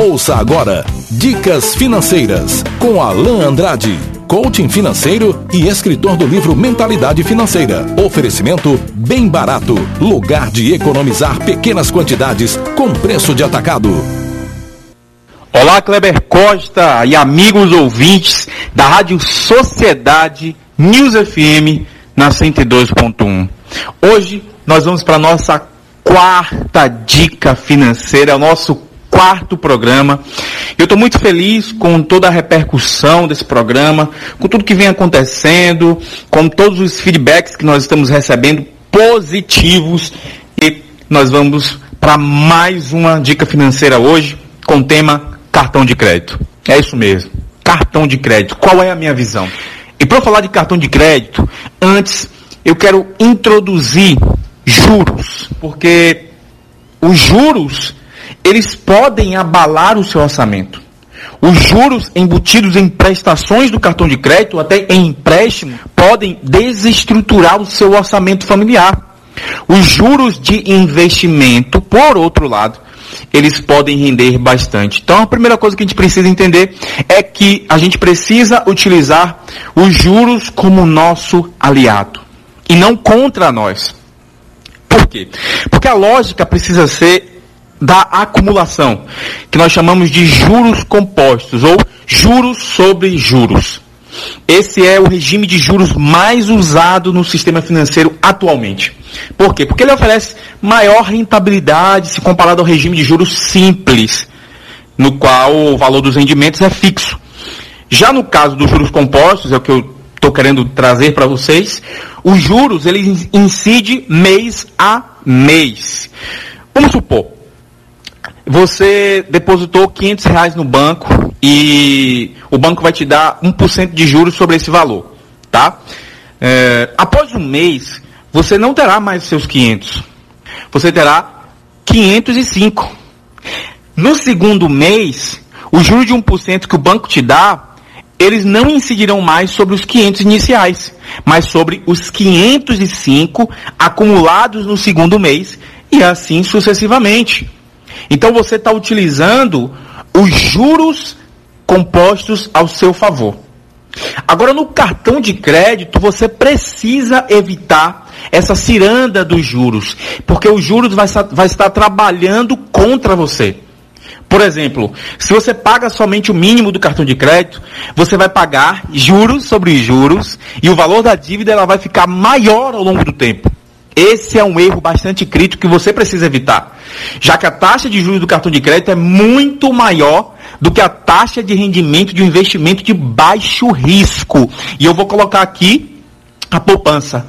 Ouça agora Dicas Financeiras com Alain Andrade, coaching financeiro e escritor do livro Mentalidade Financeira. Oferecimento bem barato, lugar de economizar pequenas quantidades com preço de atacado. Olá, Kleber Costa e amigos ouvintes da Rádio Sociedade News FM na 102.1. Hoje nós vamos para a nossa quarta dica financeira, o nosso quarto programa. Eu estou muito feliz com toda a repercussão desse programa, com tudo que vem acontecendo, com todos os feedbacks que nós estamos recebendo positivos e nós vamos para mais uma dica financeira hoje com o tema cartão de crédito. É isso mesmo, cartão de crédito. Qual é a minha visão? E para falar de cartão de crédito, antes eu quero introduzir juros, porque os juros eles podem abalar o seu orçamento. Os juros embutidos em prestações do cartão de crédito, até em empréstimo, podem desestruturar o seu orçamento familiar. Os juros de investimento, por outro lado, eles podem render bastante. Então, a primeira coisa que a gente precisa entender é que a gente precisa utilizar os juros como nosso aliado e não contra nós. Por quê? Porque a lógica precisa ser da acumulação, que nós chamamos de juros compostos ou juros sobre juros. Esse é o regime de juros mais usado no sistema financeiro atualmente. Por quê? Porque ele oferece maior rentabilidade se comparado ao regime de juros simples, no qual o valor dos rendimentos é fixo. Já no caso dos juros compostos, é o que eu estou querendo trazer para vocês, os juros ele incide mês a mês. Vamos supor, você depositou 500 reais no banco e o banco vai te dar 1% de juros sobre esse valor, tá? É, após um mês, você não terá mais seus 500. Você terá 505. No segundo mês, o juro de 1% que o banco te dá, eles não incidirão mais sobre os 500 iniciais, mas sobre os 505 acumulados no segundo mês e assim sucessivamente. Então você está utilizando os juros compostos ao seu favor. Agora, no cartão de crédito, você precisa evitar essa ciranda dos juros, porque os juros vai, vai estar trabalhando contra você. Por exemplo, se você paga somente o mínimo do cartão de crédito, você vai pagar juros sobre juros e o valor da dívida ela vai ficar maior ao longo do tempo. Esse é um erro bastante crítico que você precisa evitar, já que a taxa de juros do cartão de crédito é muito maior do que a taxa de rendimento de um investimento de baixo risco. E eu vou colocar aqui a poupança.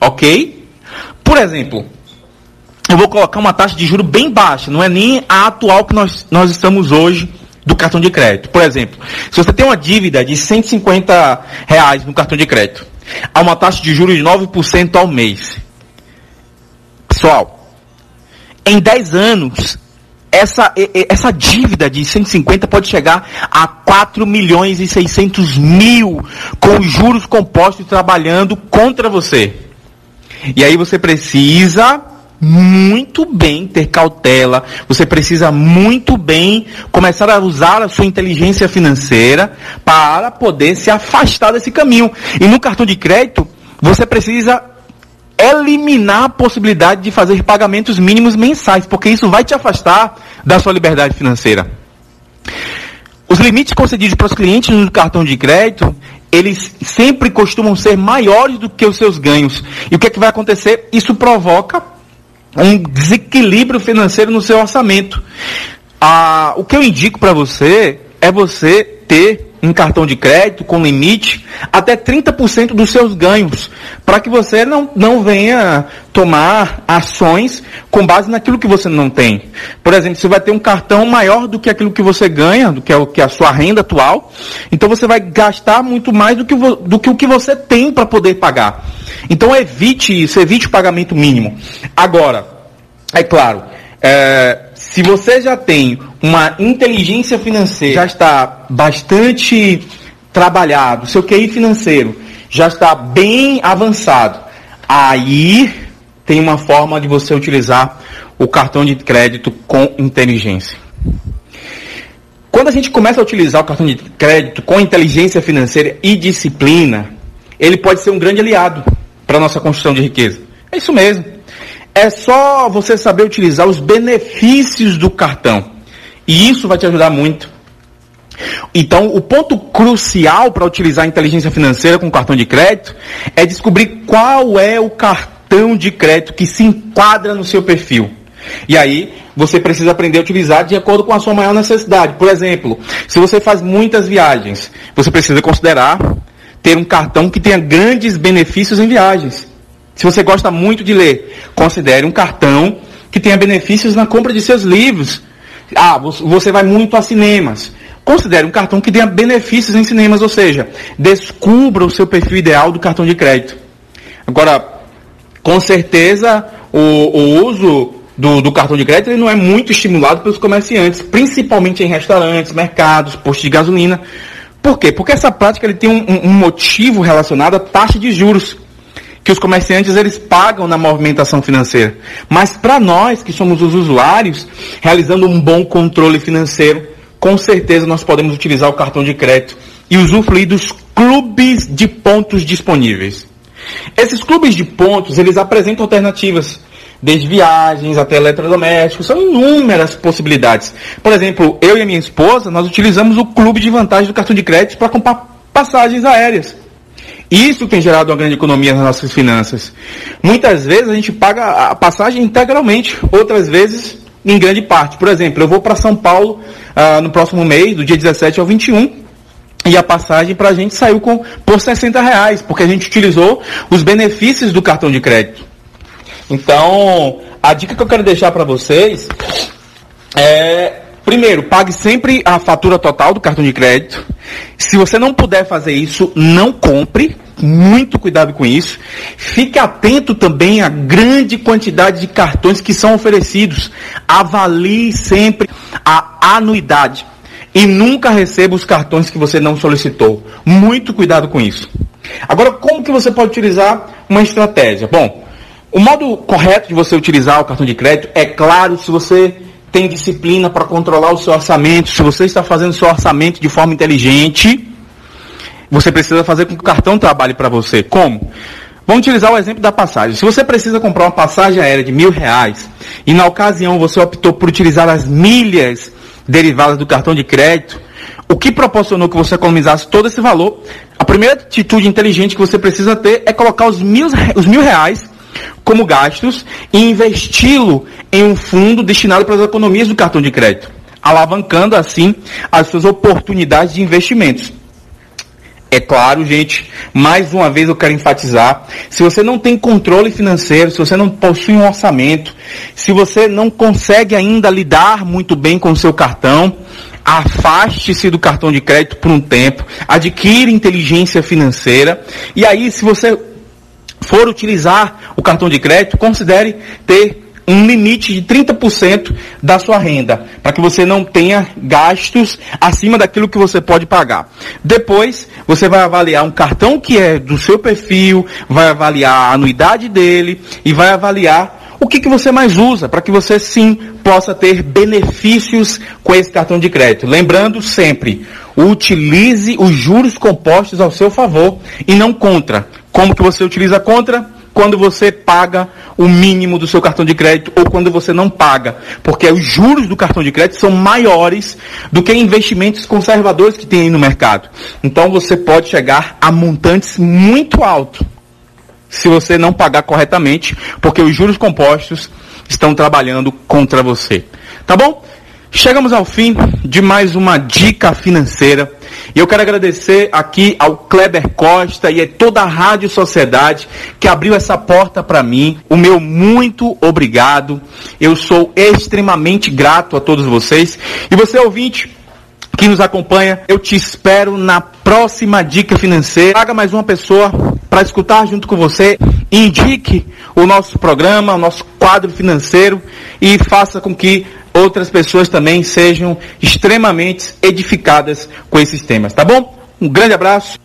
Ok? Por exemplo, eu vou colocar uma taxa de juros bem baixa, não é nem a atual que nós, nós estamos hoje do cartão de crédito. Por exemplo, se você tem uma dívida de 150 reais no cartão de crédito, a uma taxa de juros de 9% ao mês. Pessoal, em 10 anos, essa, essa dívida de 150 pode chegar a 4 milhões e 600 mil com juros compostos trabalhando contra você. E aí você precisa muito bem ter cautela, você precisa muito bem começar a usar a sua inteligência financeira para poder se afastar desse caminho. E no cartão de crédito, você precisa eliminar a possibilidade de fazer pagamentos mínimos mensais, porque isso vai te afastar da sua liberdade financeira. Os limites concedidos para os clientes no cartão de crédito, eles sempre costumam ser maiores do que os seus ganhos. E o que, é que vai acontecer? Isso provoca um desequilíbrio financeiro no seu orçamento. Ah, o que eu indico para você é você ter um cartão de crédito com limite até 30% dos seus ganhos, para que você não, não venha tomar ações com base naquilo que você não tem. Por exemplo, você vai ter um cartão maior do que aquilo que você ganha, do que, é o, que é a sua renda atual, então você vai gastar muito mais do que, do que o que você tem para poder pagar. Então evite isso, evite o pagamento mínimo. Agora, é claro, é, se você já tem uma inteligência financeira, já está bastante trabalhado, seu QI financeiro já está bem avançado, aí tem uma forma de você utilizar o cartão de crédito com inteligência. Quando a gente começa a utilizar o cartão de crédito com inteligência financeira e disciplina, ele pode ser um grande aliado para a nossa construção de riqueza. É isso mesmo. É só você saber utilizar os benefícios do cartão. E isso vai te ajudar muito. Então, o ponto crucial para utilizar a inteligência financeira com cartão de crédito é descobrir qual é o cartão de crédito que se enquadra no seu perfil. E aí, você precisa aprender a utilizar de acordo com a sua maior necessidade. Por exemplo, se você faz muitas viagens, você precisa considerar ter um cartão que tenha grandes benefícios em viagens. Se você gosta muito de ler, considere um cartão que tenha benefícios na compra de seus livros. Ah, você vai muito a cinemas. Considere um cartão que tenha benefícios em cinemas, ou seja, descubra o seu perfil ideal do cartão de crédito. Agora, com certeza, o, o uso do, do, cartão de crédito ele não é muito estimulado pelos comerciantes, principalmente em restaurantes, mercados, postos de gasolina. Por quê? Porque essa prática ele tem um, um motivo relacionado à taxa de juros que os comerciantes eles pagam na movimentação financeira. Mas para nós que somos os usuários, realizando um bom controle financeiro, com certeza nós podemos utilizar o cartão de crédito e usufruir dos clubes de pontos disponíveis. Esses clubes de pontos, eles apresentam alternativas, desde viagens até eletrodomésticos, são inúmeras possibilidades. Por exemplo, eu e minha esposa, nós utilizamos o clube de vantagem do cartão de crédito para comprar passagens aéreas. Isso tem gerado uma grande economia nas nossas finanças. Muitas vezes a gente paga a passagem integralmente, outras vezes em grande parte. Por exemplo, eu vou para São Paulo ah, no próximo mês, do dia 17 ao 21, e a passagem para a gente saiu com, por 60 reais, porque a gente utilizou os benefícios do cartão de crédito. Então, a dica que eu quero deixar para vocês é Primeiro, pague sempre a fatura total do cartão de crédito. Se você não puder fazer isso, não compre. Muito cuidado com isso. Fique atento também à grande quantidade de cartões que são oferecidos. Avalie sempre a anuidade. E nunca receba os cartões que você não solicitou. Muito cuidado com isso. Agora, como que você pode utilizar uma estratégia? Bom, o modo correto de você utilizar o cartão de crédito é claro se você tem disciplina para controlar o seu orçamento, se você está fazendo seu orçamento de forma inteligente, você precisa fazer com que o cartão trabalhe para você. Como? Vamos utilizar o exemplo da passagem. Se você precisa comprar uma passagem aérea de mil reais e na ocasião você optou por utilizar as milhas derivadas do cartão de crédito, o que proporcionou que você economizasse todo esse valor? A primeira atitude inteligente que você precisa ter é colocar os mil, os mil reais como gastos e investi-lo em um fundo destinado para as economias do cartão de crédito, alavancando assim as suas oportunidades de investimentos. É claro, gente, mais uma vez eu quero enfatizar, se você não tem controle financeiro, se você não possui um orçamento, se você não consegue ainda lidar muito bem com o seu cartão, afaste-se do cartão de crédito por um tempo, adquira inteligência financeira, e aí se você for utilizar o cartão de crédito, considere ter um limite de 30% da sua renda, para que você não tenha gastos acima daquilo que você pode pagar. Depois, você vai avaliar um cartão que é do seu perfil, vai avaliar a anuidade dele e vai avaliar o que, que você mais usa, para que você sim possa ter benefícios com esse cartão de crédito. Lembrando sempre, utilize os juros compostos ao seu favor e não contra. Como que você utiliza contra? Quando você paga o mínimo do seu cartão de crédito ou quando você não paga. Porque os juros do cartão de crédito são maiores do que investimentos conservadores que tem aí no mercado. Então você pode chegar a montantes muito altos se você não pagar corretamente, porque os juros compostos estão trabalhando contra você. Tá bom? Chegamos ao fim de mais uma dica financeira. E eu quero agradecer aqui ao Kleber Costa e a toda a Rádio Sociedade que abriu essa porta para mim. O meu muito obrigado. Eu sou extremamente grato a todos vocês. E você ouvinte que nos acompanha, eu te espero na próxima dica financeira. Traga mais uma pessoa para escutar junto com você. Indique o nosso programa, o nosso quadro financeiro e faça com que outras pessoas também sejam extremamente edificadas com esses temas, tá bom? Um grande abraço.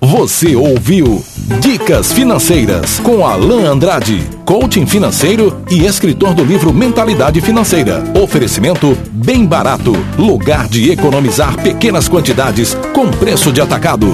Você ouviu Dicas Financeiras com Alain Andrade, coaching financeiro e escritor do livro Mentalidade Financeira. Oferecimento bem barato, lugar de economizar pequenas quantidades com preço de atacado.